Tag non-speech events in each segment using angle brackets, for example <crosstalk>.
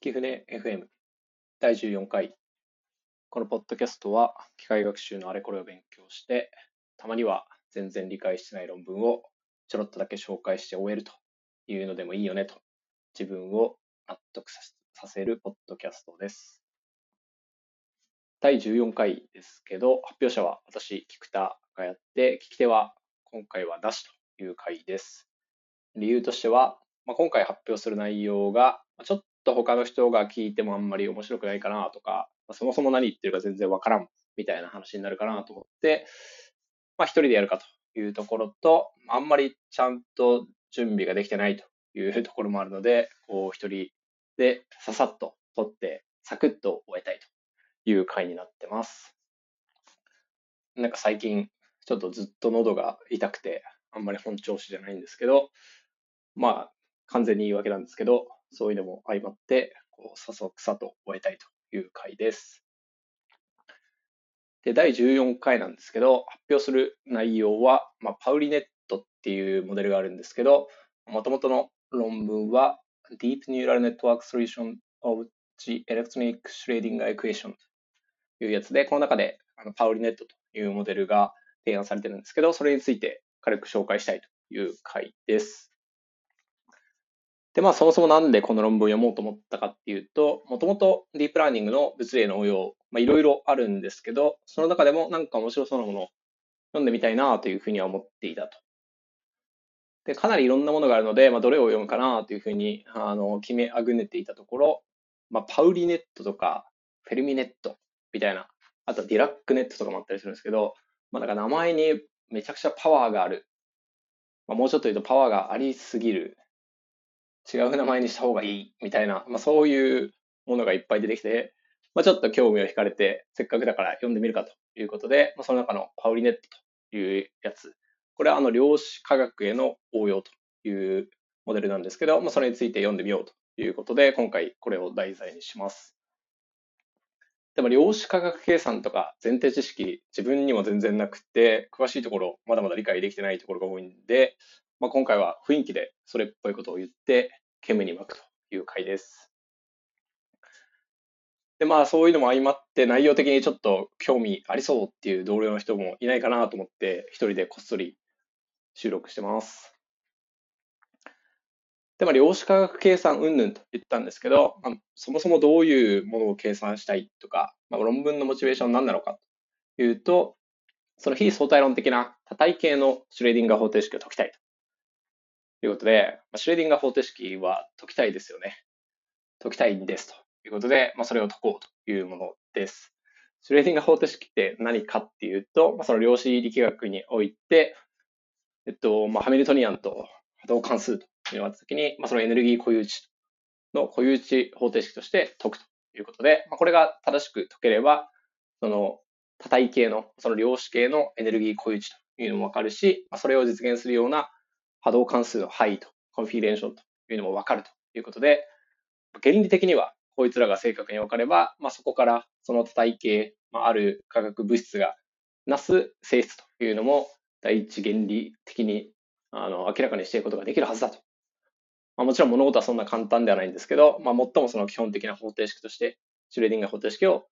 き船 FM 第14回。このポッドキャストは機械学習のあれこれを勉強して、たまには全然理解してない論文をちょろっとだけ紹介して終えるというのでもいいよねと自分を納得させるポッドキャストです。第14回ですけど、発表者は私、菊田がやって、聞き手は今回はなしという回です。理由としては、まあ、今回発表する内容がちょっと他の人が聞いてもあんまり面白くないかなとか、そもそも何言ってるか全然わからんみたいな話になるかなと思って、まあ、一人でやるかというところと、あんまりちゃんと準備ができてないというところもあるので、こう一人でささっと撮ってサクッと終えたいという回になってます。なんか最近ちょっとずっと喉が痛くて、あんまり本調子じゃないんですけど、まあ完全に言い訳なんですけど、そういうのも相まって、こう、さそくさと終えたいという回です。で、第14回なんですけど、発表する内容は、まあ、パウリネットっていうモデルがあるんですけど、もともとの論文は Deep Neural Network Solution of the Electronic Shredding Equation というやつで、この中であのパウリネットというモデルが提案されてるんですけど、それについて軽く紹介したいという回です。で、まあそもそもなんでこの論文を読もうと思ったかっていうと、もともとディープラーニングの物理への応用、まあいろいろあるんですけど、その中でもなんか面白そうなものを読んでみたいなというふうには思っていたと。で、かなりいろんなものがあるので、まあどれを読むかなというふうにあの決めあぐねていたところ、まあパウリネットとかフェルミネットみたいな、あとディラックネットとかもあったりするんですけど、まあなんか名前にめちゃくちゃパワーがある。まあ、もうちょっと言うとパワーがありすぎる違う名前にした方がいいみたいな、まあ、そういうものがいっぱい出てきて、まあ、ちょっと興味を惹かれて、せっかくだから読んでみるかということで、まあ、その中のパウリネットというやつ、これはあの量子科学への応用というモデルなんですけど、まあ、それについて読んでみようということで、今回これを題材にします。でも量子科学計算とか前提知識、自分にも全然なくて、詳しいところ、まだまだ理解できてないところが多いんで、まあ、今回は雰囲気でそれっぽいことを言って、煙に巻くという回です。で、まあそういうのも相まって内容的にちょっと興味ありそうっていう同僚の人もいないかなと思って一人でこっそり収録してます。で、まあ量子科学計算云々と言ったんですけど、まあ、そもそもどういうものを計算したいとか、まあ、論文のモチベーションは何なのかというと、その非相対論的な多体系のシュレーディンガー方程式を解きたいと。ということで、シュレーディンガー方程式は解きたいですよね。解きたいんですということで、まあ、それを解こうというものです。シュレーディンガー方程式って何かっていうと、まあ、その量子力学において、えっと、まあ、ハミルトニアンと波動関数というのがあったときに、まあ、そのエネルギー固有値の固有値方程式として解くということで、まあ、これが正しく解ければ、その多体系の、その量子系のエネルギー固有値というのもわかるし、まあ、それを実現するような波動関数の範囲とコンフィレーションというのもわかるということで、原理的にはこいつらが正確に分かれば、まあ、そこからその体系、まあ、ある化学物質がなす性質というのも第一原理的にあの明らかにしていくことができるはずだと。まあ、もちろん物事はそんな簡単ではないんですけど、まあ、最もその基本的な方程式として、シュレーディンガー方程式を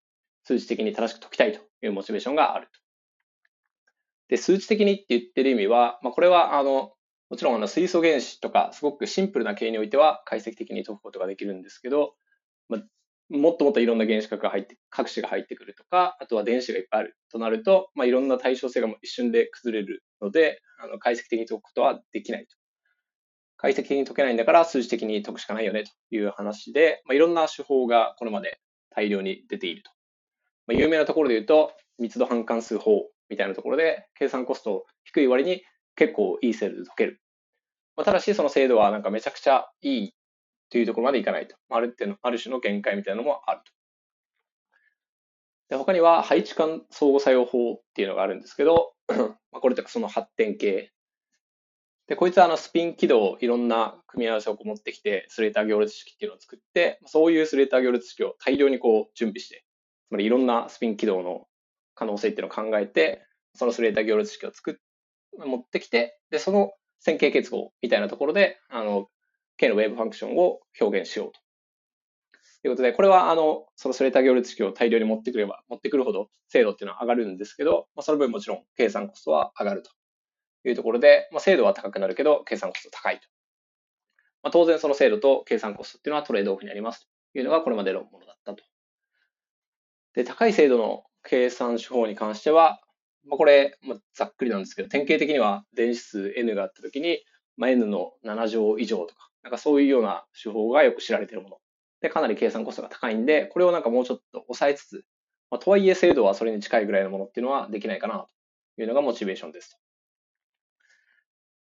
数値的に正しく解きたいというモチベーションがあると。で、数値的にって言ってる意味は、まあ、これはあのもちろんあの水素原子とかすごくシンプルな系においては解析的に解くことができるんですけど、まあ、もっともっといろんな原子核が入って、核子が入ってくるとか、あとは電子がいっぱいあるとなると、まあ、いろんな対称性が一瞬で崩れるので、あの解析的に解くことはできないと。解析的に解けないんだから数字的に解くしかないよねという話で、まあ、いろんな手法がこれまで大量に出ていると。まあ、有名なところで言うと、密度半関数法みたいなところで、計算コスト低い割に結構いい精度で解ける。まあ、ただし、その精度はなんかめちゃくちゃいいというところまでいかないと。あるってある種の限界みたいなのもあると。で他には配置間相互作用法っていうのがあるんですけど、<clears throat> まあ、これとかその発展系。で、こいつはあのスピン軌道いろんな組み合わせを持ってきて、スレーター行列式っていうのを作って、そういうスレーター行列式を大量にこう準備して、つまりいろんなスピン軌道の可能性っていうのを考えて、そのスレーター行列式を作っ持ってきて、で、その線形結合みたいなところで、あの、K のウェーブファンクションを表現しようとということで、これは、あの、そのスレータ行列式を大量に持ってくれば、持ってくるほど精度っていうのは上がるんですけど、まあ、その分もちろん計算コストは上がるというところで、まあ、精度は高くなるけど、計算コスト高いと。まあ、当然その精度と計算コストっていうのはトレードオフになりますというのがこれまでのものだったと。で、高い精度の計算手法に関しては、まあ、これ、まあ、ざっくりなんですけど、典型的には電子数 n があったときに、まあ、n の7乗以上とか、なんかそういうような手法がよく知られているもの。で、かなり計算コストが高いんで、これをなんかもうちょっと抑えつつ、まあ、とはいえ精度はそれに近いぐらいのものっていうのはできないかなというのがモチベーションです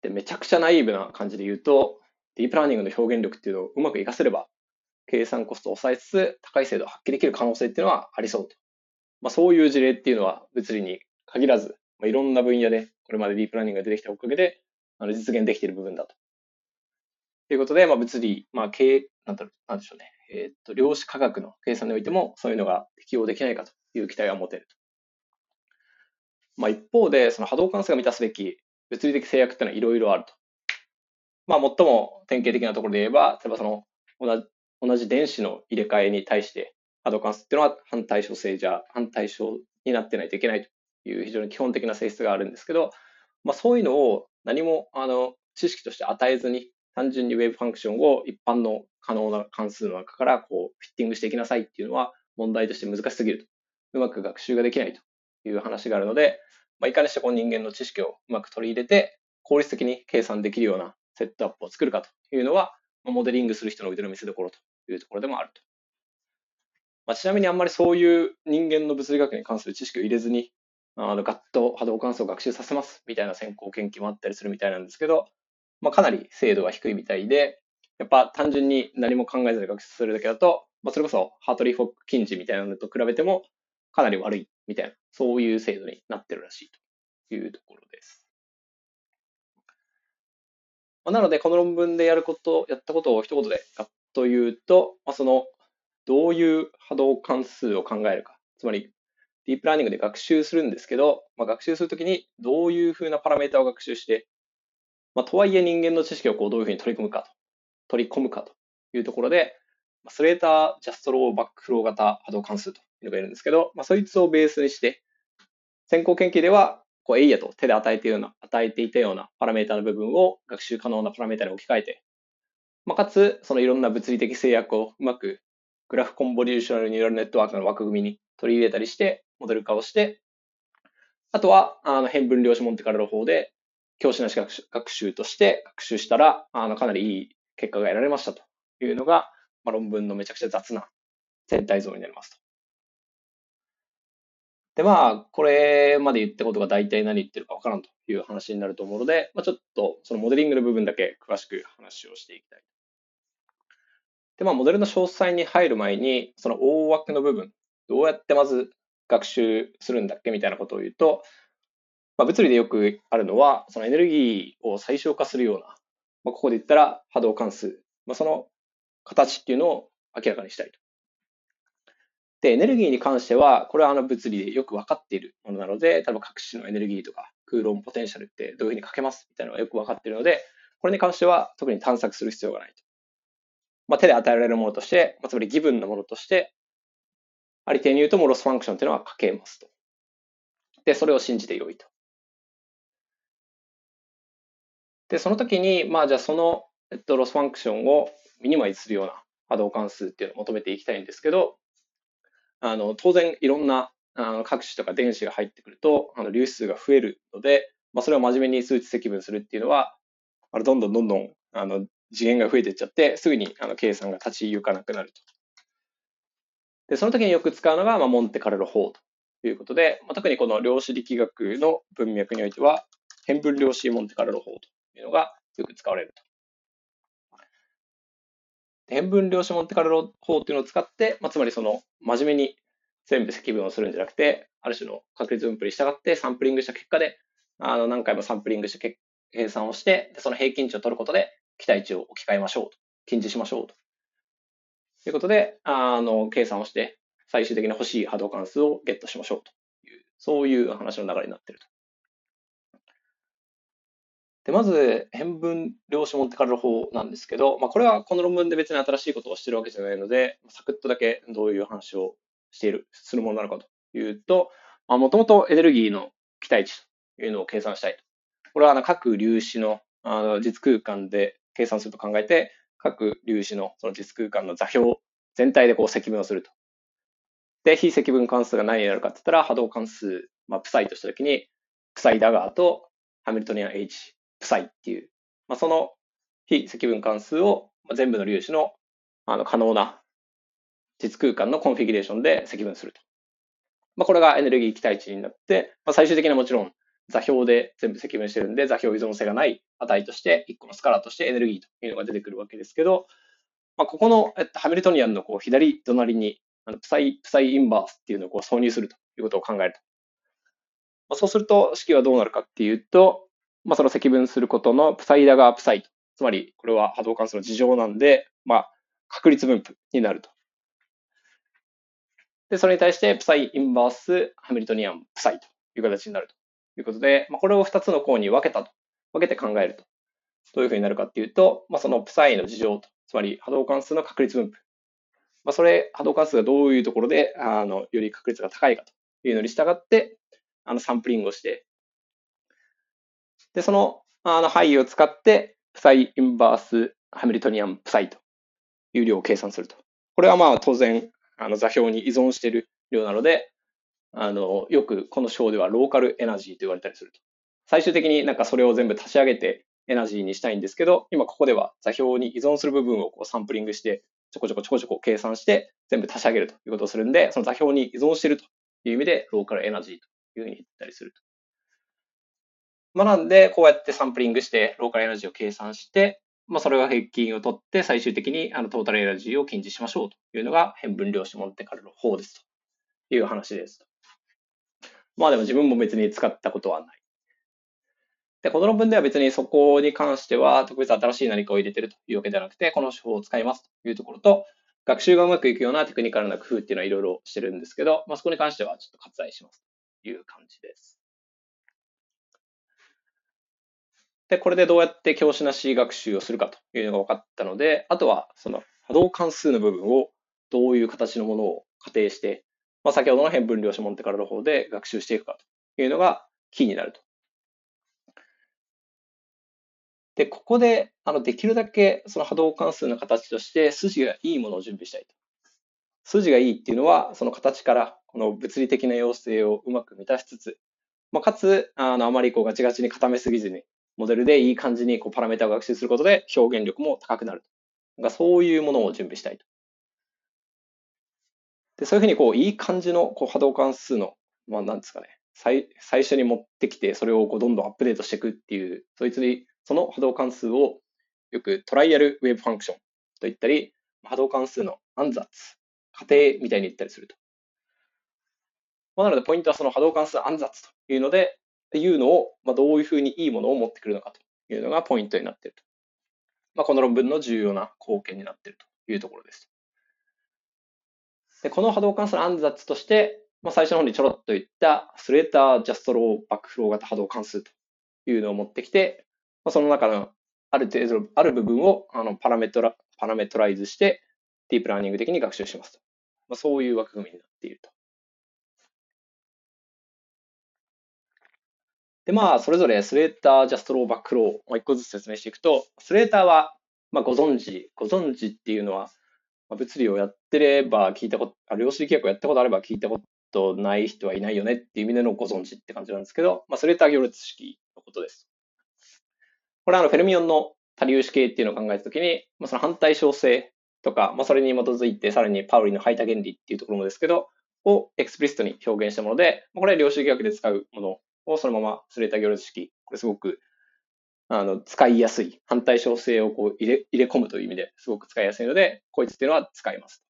で、めちゃくちゃナイーブな感じで言うと、ディープラーニングの表現力っていうのをうまく活かせれば、計算コストを抑えつつ高い精度を発揮できる可能性っていうのはありそうと。まあ、そういう事例っていうのは物理に限らず、まあ、いろんな分野でこれまでディープラーニングが出てきたおかげであの実現できている部分だと。ということで、まあ、物理、まあ、経なんだろう、なんでしょうね。えっ、と、量子科学の計算においても、そういうのが適用できないかという期待が持てると。まあ、一方で、その波動関数が満たすべき物理的制約っていうのはいろいろあると。まあ、最も典型的なところで言えば、例えばその同じ同じ電子の入れ替えに対して波動関数っていうのは反対称性じゃ、反対称になってないといけないという非常に基本的な性質があるんですけど、まあ、そういうのを何もあの知識として与えずに単純にウェブファンクションを一般の可能な関数の中からこうフィッティングしていきなさいっていうのは問題として難しすぎると。うまく学習ができないという話があるので、まあ、いかにしてこう人間の知識をうまく取り入れて効率的に計算できるようなセットアップを作るかというのは、モデリングする人の腕の見せ所というところでもあると。まあ、ちなみにあんまりそういう人間の物理学に関する知識を入れずに、あのガッと波動関数を学習させますみたいな先行研究もあったりするみたいなんですけど、まあ、かなり精度が低いみたいで、やっぱ単純に何も考えずに学習するだけだと、まあ、それこそハートリー・フォック・キンジみたいなのと比べてもかなり悪いみたいな、そういう精度になってるらしいというところです。まあ、なので、この論文でやること、やったことを一言でガッと言うと、まあ、その、どういう波動関数を考えるか。つまり、ディープラーニングで学習するんですけど、まあ、学習するときにどういうふうなパラメータを学習して、まあ、とはいえ人間の知識をこうどういうふうに取り組むかと、取り込むかというところで、スレータージャストローバックフロー型波動関数というのがいるんですけど、まあ、そいつをベースにして、先行研究では、こう、エイヤと手で与えているような、与えていたようなパラメータの部分を学習可能なパラメータに置き換えて、まあ、かつ、そのいろんな物理的制約をうまくグラフコンボリューショナルニューラルネットワークの枠組みに取り入れたりして、モデル化をして、あとは、あの、変分量子モンテカルロ法で、教師なし学習として学習したら、あの、かなりいい結果が得られましたというのが、まあ、論文のめちゃくちゃ雑な全体像になりますと。で、まあ、これまで言ったことが大体何言ってるかわからんという話になると思うので、まあ、ちょっとそのモデリングの部分だけ詳しく話をしていきたい。で、まあ、モデルの詳細に入る前に、その大枠の部分、どうやってまず学習するんだっけみたいなことを言うと、まあ、物理でよくあるのは、そのエネルギーを最小化するような、まあ、ここで言ったら波動関数、まあ、その形っていうのを明らかにしたいと。で、エネルギーに関しては、これはあの物理でよく分かっているものなので、例えば各種のエネルギーとか、空論ポテンシャルってどういうふうに書けます？みたいなのがよく分かっているので、これに関しては特に探索する必要がないと。まあ、手で与えられるものとして、まあ、つまり given のものとして、ありていに言うともう loss function っていうのは書けますと。で、それを信じてよいと。で、その時に、まあじゃあその、えっと、 loss function を minimize するような波動関数っていうのを求めていきたいんですけど、あの、当然いろんなあの各種とか電子が入ってくると、あの粒子数が増えるので、まあ、それを真面目に数値積分するっていうのは、あのどんどんどんどんあの次元が増えていっちゃって、すぐにあの計算が立ち行かなくなると。で、その時によく使うのが、まあ、モンテカルロ法ということで、まあ、特にこの量子力学の文脈においては、変分量子モンテカルロ法というのがよく使われると。変分量子モンテカルロ法っていうのを使って、まあ、つまりその真面目に全部積分をするんじゃなくて、ある種の確率分布に従ってサンプリングした結果で、あの何回もサンプリングして計算をして、その平均値を取ることで期待値を置き換えましょうと。近似しましょうと。ということで、あの計算をして、最終的に欲しい波動関数をゲットしましょうという、そういう話の流れになっていると。で、まず、変分量子モンテカルロ法なんですけど、まあ、これはこの論文で別に新しいことをしてるわけじゃないので、サクッとだけどういう話をしている、するものなのかというと、もともとエネルギーの期待値というのを計算したいと。これはあの各粒子のあの実空間で計算すると考えて、各粒子のその実空間の座標全体でこう積分をすると。で、非積分関数が何になるかって言ったら、波動関数、まあ、プサイとしたときに、プサイダガーとハミルトニアン H プサイっていう、まあ、その非積分関数を全部の粒子のあの可能な実空間のコンフィギュレーションで積分すると。まあ、これがエネルギー期待値になって、まあ、最終的にはもちろん座標で全部積分してるんで、座標依存性がない値として、1個のスカラーとしてエネルギーというのが出てくるわけですけど、まあ、ここの、えっと、ハミルトニアンのこう左隣にあのプサイ、プサイインバースっていうのをこう挿入するということを考えると。まあ、そうすると式はどうなるかっていうと、まあ、その積分することのプサイダガープサイと。つまり、これは波動関数の事情なんで、まあ、確率分布になると。で、それに対して、プサイインバースハミルトニアンプサイという形になるということで、まあ、これを2つの項に分けたと。分けて考えると。どういうふうになるかっていうと、まあ、そのプサイの事情と、つまり波動関数の確率分布。まあ、それ、波動関数がどういうところで、あの、より確率が高いかというのに従って、あの、サンプリングをして、で、その、あの、範囲を使って、プサイインバースハミルトニアンプサイという量を計算すると。これはまあ当然、あの座標に依存している量なので、あの、よくこの章ではローカルエナジーと言われたりすると。最終的になんかそれを全部足し上げてエナジーにしたいんですけど、今ここでは座標に依存する部分をこうサンプリングして、ちょこちょこちょこちょこ計算して全部足し上げるということをするんで、その座標に依存しているという意味でローカルエナジーというふうに言ったりすると。まあ、なんで、こうやってサンプリングして、ローカルエナジーを計算して、まあ、それが平均を取って、最終的にあのトータルエナジーを近似しましょうというのが変分量子モンテカルの方ですという話です。まあでも自分も別に使ったことはない。で、この論文では別にそこに関しては特別新しい何かを入れてるというわけではなくて、この手法を使いますというところと、学習がうまくいくようなテクニカルな工夫っていうのはいろいろしてるんですけど、まあ、そこに関してはちょっと割愛しますという感じです。で、これでどうやって教師なし学習をするかというのが分かったので、あとはその波動関数の部分をどういう形のものを仮定して、まあ、先ほどの変分量子モンテカルの方で学習していくかというのがキーになるとで、ここで、あの、できるだけその波動関数の形として筋がいいものを準備したいと。筋がいいっていうのは、その形からこの物理的な要請をうまく満たしつつ、まあ、かつ、あの、あまりこうガチガチに固めすぎずに、モデルでいい感じにこうパラメータを学習することで表現力も高くなる。なそういうものを準備したいと。で、そういうふうにこう、いい感じのこう波動関数の、まあ、なんですかね、最最初に持ってきて、それをこうどんどんアップデートしていくっていう、そいつにその波動関数をよくトライアルウェブファンクションと言ったり、波動関数の暗殺、仮定みたいに言ったりすると。まあ、なので、ポイントはその波動関数暗殺というので、いうのを、まあ、どういうふうにいいものを持ってくるのかというのがポイントになっていると。まあ、この論文の重要な貢献になっているというところです。でこの波動関数の暗殺として、まあ、最初の方にちょろっと言ったスレータージャストロー backflow 型波動関数というのを持ってきて、まあ、その中のある程度、ある部分をあのパラメトラ parametrize して、ディープラーニング的に学習しますと。まあ、そういう枠組みになっていると。で、まあ、それぞれスレーター、ジャストロー、バックフロー、まあ、一個ずつ説明していくと、スレーターは、まあ、ご存知、ご存知っていうのは、まあ、物理をやってれば聞いたこと、量子力学をやったことあれば聞いたことない人はいないよねっていう意味でのご存知って感じなんですけど、まあ、スレータ行列式のことです。これはあのフェルミオンの多粒子系っていうのを考えたときに、まあ、その反対称性とか、まあ、それに基づいてさらにパウリの排他原理っていうところもですけど、を explicit に表現したもので、これは量子力学で使うものをそのままスレータ行列式、これすごくあの使いやすい、反対称性をこう入れ入れ込むという意味ですごく使いやすいので、こいつっていうのは使います。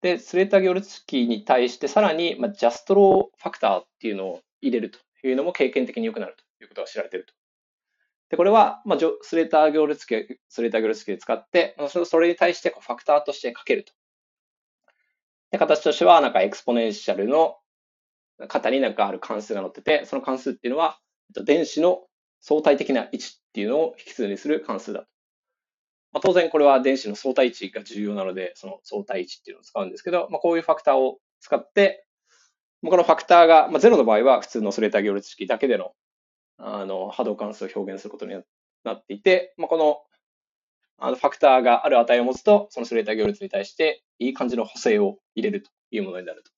で、スレータ行列式に対してさらに、まあ、 Jastrow factor っていうのを入れるというのも経験的に良くなるということが知られていると。で、これは、まあ、スレータ行列式、スレータ行列式で使って、それに対してファクターとしてかけると。で、形としては、なんか exponential の型になんかある関数が載ってて、その関数っていうのは、電子の相対的な位置っていうのを引数にする関数だと。まあ、当然これは電子の相対位置が重要なので、その相対位置っていうのを使うんですけど、まあ、こういうファクターを使って、このファクターが、まあ、0の場合は普通のスレーター行列式だけでのあの波動関数を表現することになっていて、まあ、このあのファクターがある値を持つと、そのスレーター行列に対していい感じの補正を入れるというものになると。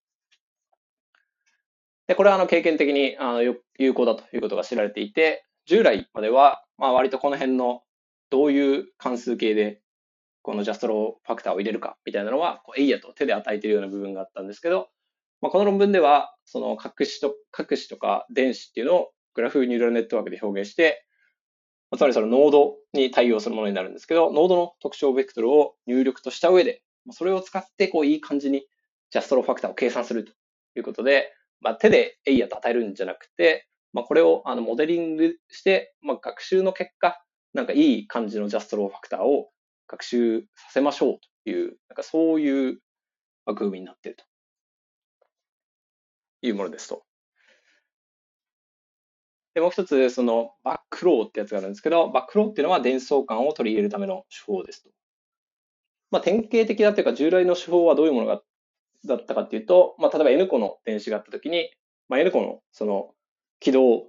で、これはあの経験的にあの有効だということが知られていて、従来までは、まあ、割とこの辺のどういう関数形でこのジャストローファクターを入れるかみたいなのは、エイヤと手で与えているような部分があったんですけど、まあ、この論文では、その隠しと、隠しとか電子っていうのをグラフニューラルネットワークで表現して、つまりそのノードに対応するものになるんですけど、ノードの特徴ベクトルを入力とした上で、それを使ってこういい感じにジャストローファクターを計算するということで、まあ、手でエイヤーと与えるんじゃなくて、まあ、これをあのモデリングして、まあ、学習の結果、なんかいい感じのジャストローファクターを学習させましょうという、なんかそういう枠組みになっているというものですと。で、もう一つ、そのバックローってやつがあるんですけど、バックローっていうのは伝送感を取り入れるための手法ですと。まあ、典型的だというか、従来の手法はどういうものがだったかっていうと、まあ、例えば N 個の電子があったときに、まあ、N 個のその軌道、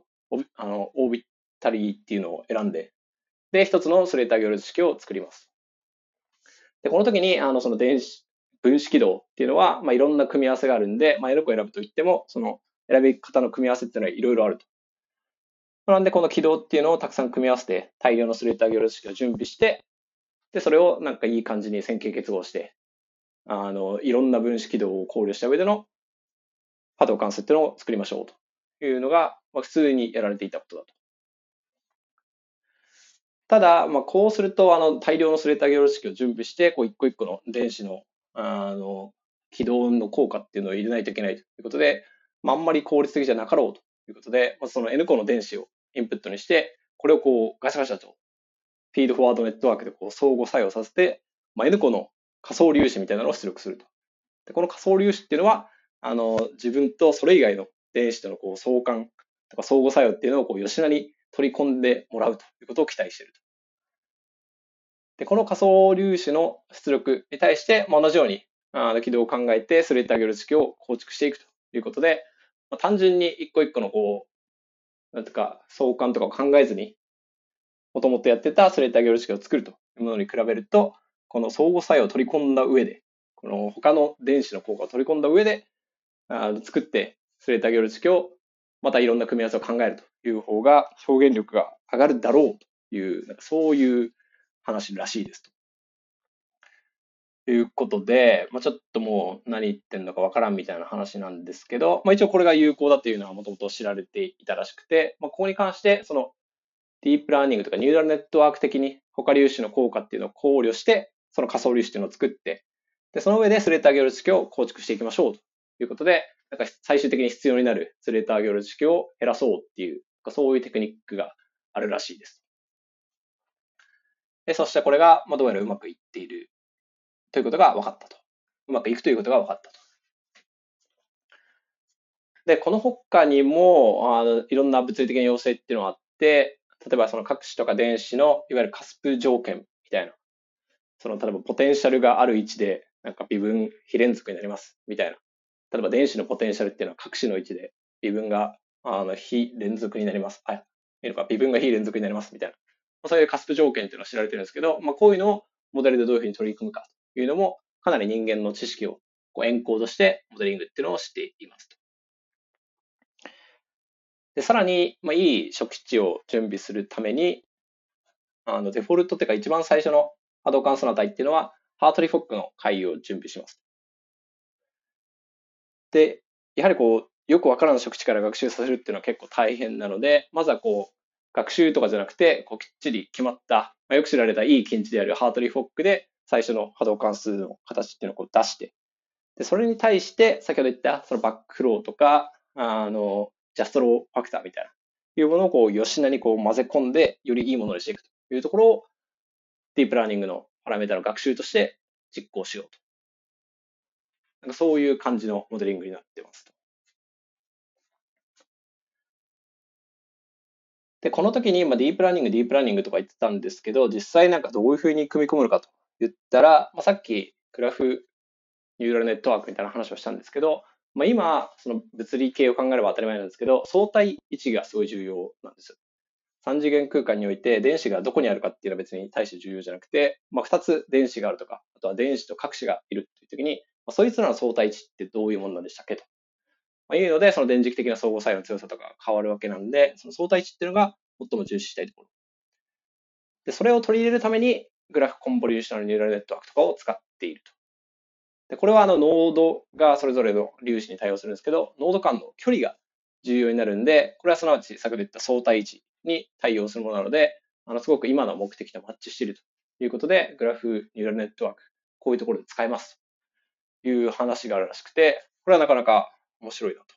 あの、オービタリーっていうのを選んで、で、一つのスレーター行列式を作ります。で、この時に、あの、その電子、分子軌道っていうのは、まあ、いろんな組み合わせがあるんで、まあ、N 個選ぶといっても、その選び方の組み合わせっていうのはいろいろあると。なんで、この軌道っていうのをたくさん組み合わせて、大量のスレーター行列式を準備して、で、それをなんかいい感じに線形結合して、あの、いろんな分子軌道を考慮した上での波動関数っていうのを作りましょうというのが、まあ、普通にやられていたことだと。ただ、まあ、こうすると、あの、大量のスレーター行式を準備して、こう、一個一個の電子の、あの、軌道の効果っていうのを入れないといけないということで、まあ、あんまり効率的じゃなかろうということで、まあ、その N 個の電子をインプットにして、これをこう、ガシャガシャと、フィードフォワードネットワークでこう相互作用させて、まあ、N 個の仮想粒子みたいなのを出力すると。でこの仮想粒子っていうのは、あの、自分とそれ以外の電子とのこう相関とか相互作用っていうのをこう吉田に取り込んでもらうということを期待していると。で、この仮想粒子の出力に対して、まあ、同じようにあの軌道を考えてスレッターゲル式を構築していくということで、まあ、単純に一個一個のこう、なんとか相関とかを考えずに、もともとやってたスレッターゲル式を作るというものに比べると、この相互作用を取り込んだ上で、この他の電子の効果を取り込んだ上で、あ作って、スレーター行列式をまたいろんな組み合わせを考えるという方が表現力が上がるだろうという、なんかそういう話らしいですと。いうことで、まあ、ちょっともう何言ってんのかわからんみたいな話なんですけど、まあ、一応これが有効だというのはもともと知られていたらしくて、まあ、ここに関してそのディープラーニングとかニューラルネットワーク的に他粒子の効果っていうのを考慮して、その仮想粒子っていうのを作って、で、その上でスレーター行列式を構築していきましょうということで、なんか最終的に必要になるスレーター行列式を減らそうっていう、そういうテクニックがあるらしいです。で、そしてこれが、まあ、どうやらうまくいっているということが分かったと。うまくいくということが分かったと。で、この他にも、あのいろんな物理的な要請っていうのがあって、例えばその核子とか電子のいわゆるカスプ条件みたいなその、例えばポテンシャルがある位置で、なんか微分非連続になります、みたいな。例えば電子のポテンシャルっていうのは各種の位置で微分があの非連続になります。はい。いいのか、微分が非連続になります、みたいな。そういうカスプ条件っていうのは知られてるんですけど、まあ、こういうのをモデルでどういうふうに取り組むかというのも、かなり人間の知識をこうエンコードしてモデリングっていうのをしていますと。で、さらに、まあ、いい初期値を準備するために、あの、デフォルトっていうか一番最初の波動関数の値っていうのは、ハートリ・フォックの解を準備します。で、やはりこう、よくわからん食地から学習させるっていうのは結構大変なので、まずはこう、学習とかじゃなくて、こうきっちり決まった、まあ、よく知られたいい近似であるハートリー・フォックで、最初の波動関数の形っていうのをこう出して、で、それに対して、先ほど言ったそのバックフローとか、あの、ジャストローファクターみたいな、いうものをこう、吉名にこう混ぜ込んで、よりいいものにしていくというところを、ディープラーニングのパラメータの学習として実行しようと。なんかそういう感じのモデリングになってますと。で、この時に、まあ、ディープラーニング、ディープラーニングとか言ってたんですけど、実際なんかどういうふうに組み込むのかと言ったら、まあ、さっきグラフニューラルネットワークみたいな話をしたんですけど、まあ、今、その物理系を考えれば当たり前なんですけど、相対位置がすごい重要なんです。3次元空間において電子がどこにあるかっていうのは別に大して重要じゃなくて、まあ、2つ電子があるとか、あとは電子と核子がいるっていう時に、まあ、そいつらの相対位置ってどういうものなんでしたっけと。まあ、いうので、その電磁気的な相互作用の強さとかが変わるわけなんで、その相対値っていうのが最も重視したいところ。で、それを取り入れるために、グラフコンボリューショナルニューラルネットワークとかを使っていると。で、これはあのノードがそれぞれの粒子に対応するんですけど、ノード間の距離が重要になるんで、これはすなわち先ほど言った相対位置に対応するものなので、あのすごく今の目的とマッチしているということで、グラフニューラルネットワーク、こういうところで使えますという話があるらしくて、これはなかなか面白いなと。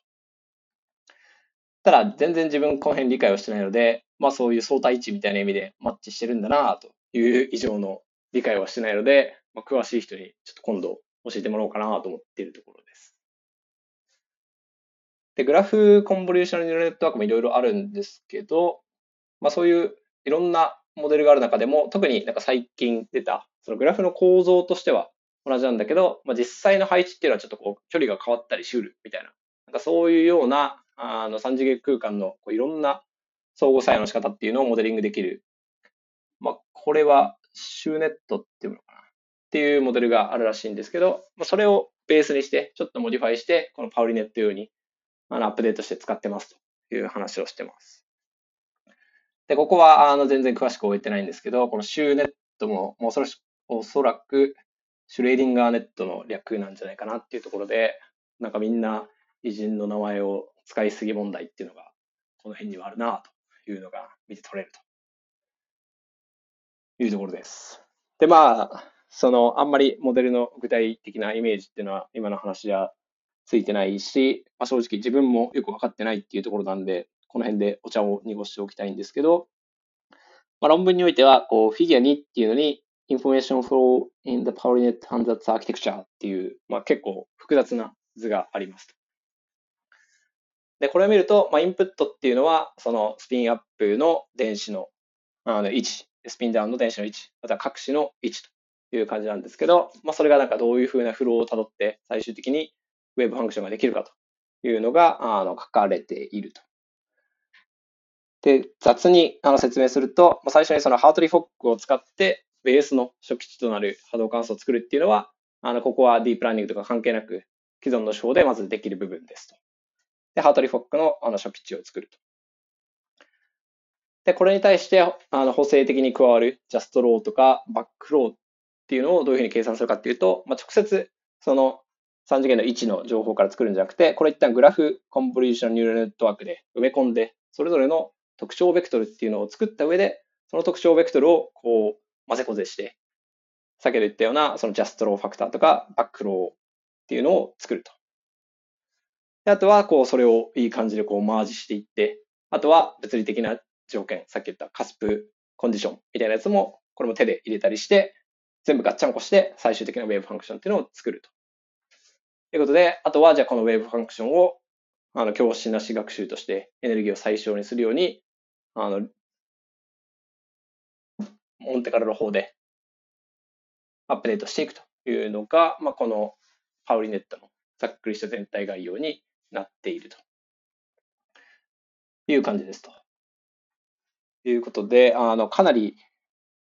ただ、全然自分この辺理解をしてないので、まあそういう相対位置みたいな意味でマッチしてるんだなという以上の理解はしてないので、まあ、詳しい人にちょっと今度教えてもらおうかなと思っているところです。で、グラフコンボリューショナルニューラルネットワークもいろいろあるんですけど、まあそういういろんなモデルがある中でも、特になんか最近出た、そのグラフの構造としては同じなんだけど、まあ、実際の配置っていうのはちょっとこう距離が変わったりしうるみたいな、なんかそういうようなあの3次元空間のこういろんな相互作用の仕方っていうのをモデリングできる。まあ、これは SchNet っていうのかな？っていうモデルがあるらしいんですけど、まあ、それをベースにして、ちょっと modify して、この PauliNet 用にあのアップデートして使ってますという話をしてます。で、ここはあの全然詳しく終えてないんですけど、このシューネットももうそれおそらくシュレーディンガーネットの略なんじゃないかなっていうところで、なんかみんな偉人の名前を使いすぎ問題っていうのがこの辺にはあるなというのが見て取れるというところです。で、まあ、そのあんまりモデルの具体的なイメージっていうのは今の話じゃついてないし、まあ、正直自分もよく分かってないっていうところなんで、この辺でお茶を濁しておきたいんですけど、まあ、論文においては、こう、フィギュア2っていうのに、Information Flow in the PowerNet Ansatz Architecture っていう、まあ、結構複雑な図があります。で、これを見ると、まあ、インプットっていうのは、そのスピンアップの電子のあの位置、スピンダウンの電子の位置、また各子の位置という感じなんですけど、まあ、それがなんかどういうふうなフローをたどって、最終的に wave function ができるかというのがあの書かれていると。で、雑にあの説明すると、最初にそのハートリーフォックを使ってベースの初期値となる波動関数を作るっていうのは、あの、ここはディープラーニングとか関係なく、既存の手法でまずできる部分ですと。で、ハートリーフォックのあの初期値を作ると。で、これに対して、あの、補正的に加わるジャストローとかバックローっていうのをどういうふうに計算するかっていうと、まあ、直接、その3次元の位置の情報から作るんじゃなくて、これ一旦グラフコンボリューションニューラルネットワークで埋め込んで、それぞれの特徴ベクトルっていうのを作った上で、その特徴ベクトルをこう混ぜこぜして、先ほど言ったようなそのジャストローファクターとかバックローっていうのを作ると。であとはこうそれをいい感じでこうマージしていって、あとは物理的な条件、さっき言った cusp condition みたいなやつも、これも手で入れたりして、全部ガッチャンコして最終的な wave function っていうのを作ると。ということで、あとはじゃあこの wave function をあの教師なし学習としてエネルギーを最小にするようにあの、モンテカルロ法でアップデートしていくというのが、まあ、このパウリネットのざっくりした全体概要になっているという感じですと。いうことで、あの、かなり、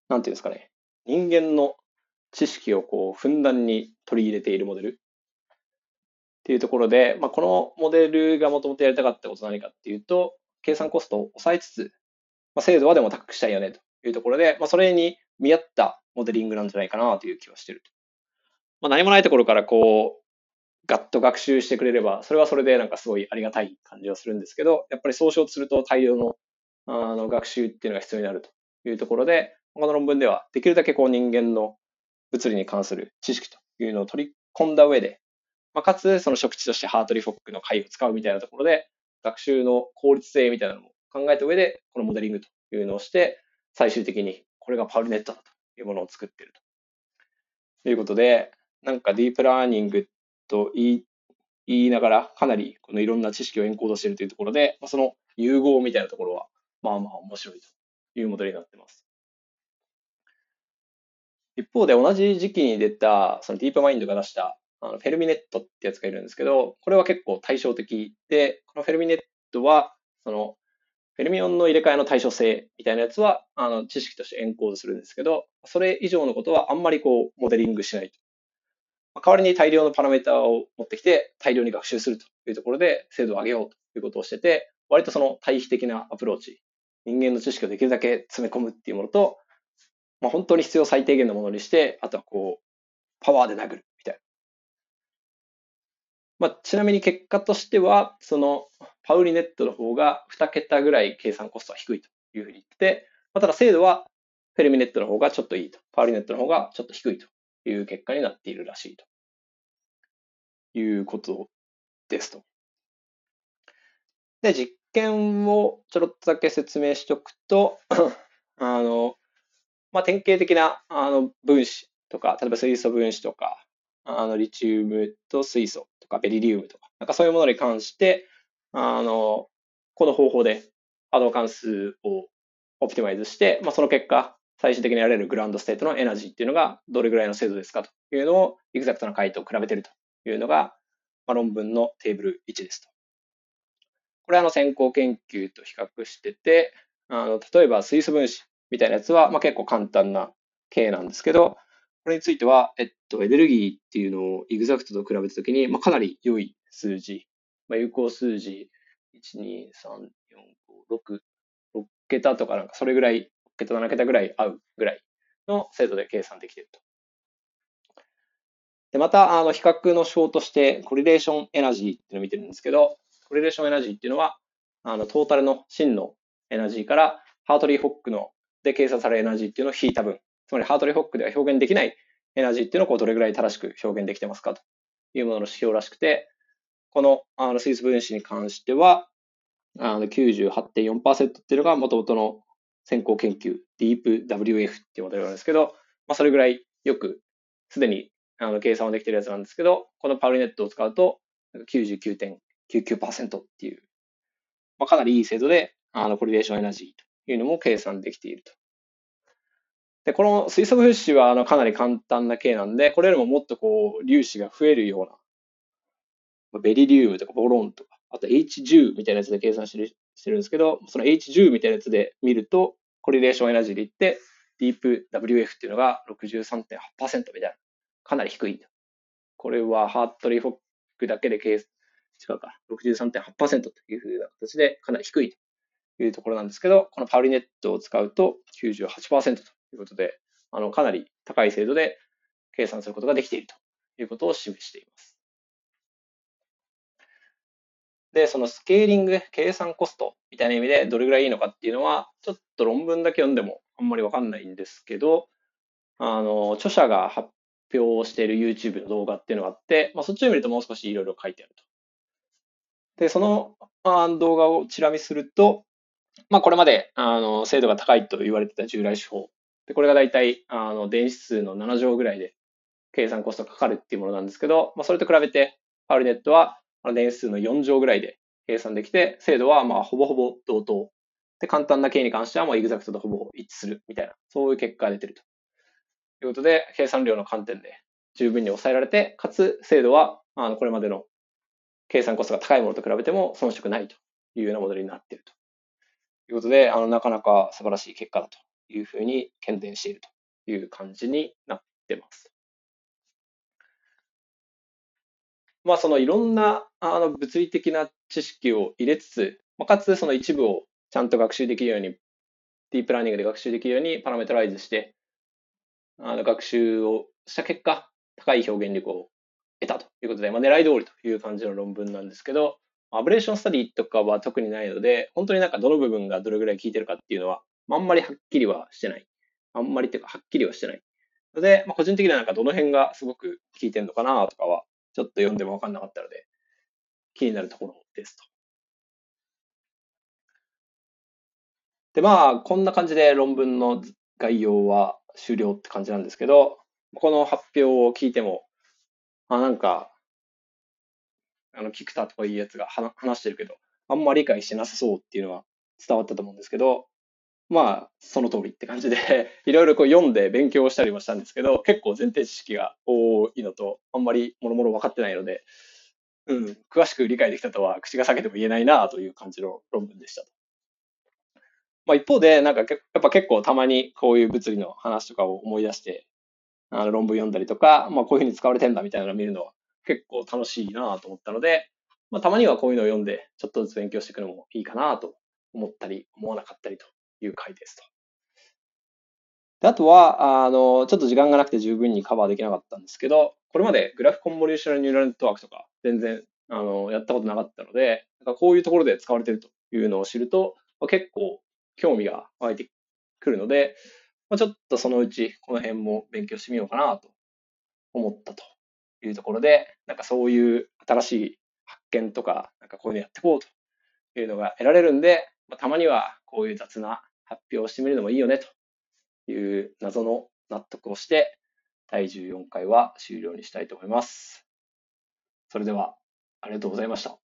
なんていうんですかね、人間の知識をこう、ふんだんに取り入れているモデルっていうところで、まあ、このモデルがもともとやりたかったことは何かっていうと、計算コストを抑えつつ、まあ、精度はでも高くしたいよねというところで、まあ、それに見合ったモデリングなんじゃないかなという気はしていると。まあ、何もないところからこう、ガッと学習してくれれば、それはそれでなんかすごいありがたい感じはするんですけど、やっぱりそうしようとすると大量のあの学習っていうのが必要になるというところで、この論文ではできるだけこう人間の物理に関する知識というのを取り込んだ上で、まあ、かつその食地としてハートリフォックの解を使うみたいなところで、学習の効率性みたいなのも考えた上で、このモデリングというのをして、最終的にこれがパウルネットだというものを作っているとということで、なんかディープラーニングと言い言いながら、かなりこのいろんな知識をエンコードしているというところで、その融合みたいなところは、まあまあ面白いというモデルになっています。一方で同じ時期に出た、そのディープマインドが出したあのフェルミネットってやつがいるんですけど、これは結構対照的で、このフェルミネットは、そのフェルミオンの入れ替えの対称性みたいなやつは、あの、知識としてエンコードするんですけど、それ以上のことはあんまりこう、モデリングしないと。まあ代わりに大量のパラメータを持ってきて、大量に学習するというところで精度を上げようということをしてて、割とその対比的なアプローチ、人間の知識をできるだけ詰め込むっていうものと、まあ、本当に必要最低限のものにして、あとはこう、パワーで殴る。まあ、ちなみに結果としては、そのパウリネットの方が2桁ぐらい計算コストは低いというふうに言って、まあ、ただ精度はフェルミネットの方がちょっといいと。パウリネットの方がちょっと低いという結果になっているらしいということですと。で、実験をちょろっとだけ説明しておくと、あの、まあ、典型的なあの分子とか、例えば水素分子とか、あのリチウムと水素とかベリリウムとか、なんかそういうものに関して、あの、この方法で波動関数を optimize して、まあ、その結果、最終的に得られる ground state の energy っていうのがどれぐらいの精度ですかというのを exact な回答を比べてるというのが、まあ、論文のテーブル1ですと。これはあの先行研究と比較してて、あの例えば水素分子みたいなやつは、まあ、結構簡単な系なんですけど、これについては、えっと、エネルギーっていうのを exact と比べたときに、まあ、かなり良い数字、まあ、有効数字、1、2、3、4、5、6、6桁とかなんかそれぐらい、6桁、7桁ぐらい合うぐらいの精度で計算できていると。で、また、あの、比較の手法として、 correlation energy っていうのを見てるんですけど、 correlation energy っていうのは、あの、トータルの真のエナジーから、ハートリーホックので計算されるエナジーっていうのを引いた分、つまりハートリーホックでは表現できないエナジーっていうのをこうどれぐらい正しく表現できてますかというものの指標らしくて、このあの水素分子に関しては、あの98.4%っていうのが元々の先行研究、DeepWF っていうモデルなんですけど、まあ、それぐらいよくすでにあの計算はできてるやつなんですけど、このパウリネットを使うと99.99%っていう、まあ、かなりいい精度であのコリレーションエナジーというのも計算できていると。で、この水素分子はあのかなり簡単な系なんで、これよりももっとこう粒子が増えるような、ベリリウムとかボロンとか、あと H10 みたいなやつで計算してるしてるんですけど、その H10 みたいなやつで見ると、コリレーションエナジーで言って、ディープ WF っていうのが63.8%みたいな。かなり低い。これはハートリーフォックだけで計、違うか、63.8%というふうな形でかなり低いというところなんですけど、このパウリネットを使うと98%ということで、あの、かなり高い精度で計算することができているということを示しています。で、そのスケーリング、計算コストみたいな意味でどれぐらいいいのかっていうのは、ちょっと論文だけ読んでもあんまりわかんないんですけど、あの、著者が発表している YouTube の動画っていうのがあって、まあ、そっちを見るともう少しいろいろ書いてあると。で、その動画をチラ見すると、まあ、これまであの精度が高いと言われてた従来手法で、これが大体、あの、電子数の7乗ぐらいで計算コストがかかるっていうものなんですけど、まあ、それと比べて、パウリネットは、電子数の4乗ぐらいで計算できて、精度は、まあ、ほぼほぼ同等。で、簡単な形に関しては、もうエグザクトとほぼ一致するみたいな、そういう結果が出てると。いうことで、計算量の観点で十分に抑えられて、かつ精度は、あの、これまでの計算コストが高いものと比べても遜色ないというようなモデルになっているということで、あの、なかなか素晴らしい結果だというふうに検伝しているという感じになってます。まあ、そのいろんなあの物理的な知識を入れつつ、まあ、かつその一部をちゃんと学習できるように、ディープラーニングで学習できるようにパラメータライズして、あの学習をした結果、高い表現力を得たということで、まあ、狙い通りという感じの論文なんですけど、アブレーションスタディとかは特にないので、本当になんかどの部分がどれぐらい効いてるかっていうのはあんまりはっきりはしてない。あんまりっていうか、はっきりはしてない。ので、まあ、個人的にはなんかどの辺がすごく効いてるのかなとかは、ちょっと読んでもわかんなかったので、気になるところですと。で、まあ、こんな感じで論文の概要は終了って感じなんですけど、この発表を聞いても、あ、なんか、あの、キクタとかいうやつが話してるけど、あんまり理解してなさそうっていうのは伝わったと思うんですけど、まあ、その通りって感じで <laughs> いろいろこう読んで勉強したりもしたんですけど、結構前提知識が多いのと、あんまりもろもろ分かってないので、うん、詳しく理解できたとは口が裂けても言えないなという感じの論文でした。まあ一方で、なんかやっぱ結構たまにこういう物理の話とかを思い出して、あの論文読んだりとか、まあこういうふうに使われてんだみたいなのを見るのは結構楽しいなと思ったので、まあたまにはこういうのを読んでちょっとずつ勉強していくのもいいかなと思ったり、思わなかったりという回ですと。であとは、あの、ちょっと時間がなくて十分にカバーできなかったんですけど、これまでグラフコンボリューショナルニューラルネットワークとか全然あのやったことなかったので、なんかこういうところで使われてるというのを知るとま、結構興味が湧いてくるので、まあ、ちょっとそのうちこの辺も勉強してみようかなと思ったというところで、なんかそういう新しい発見とか、なんかこういうのやっていこうというのが得られるんで、まあ、たまにはこういう雑な発表してみるのもいいよねという謎の納得をして、第14回は終了にしたいと思います。それでは、ありがとうございました。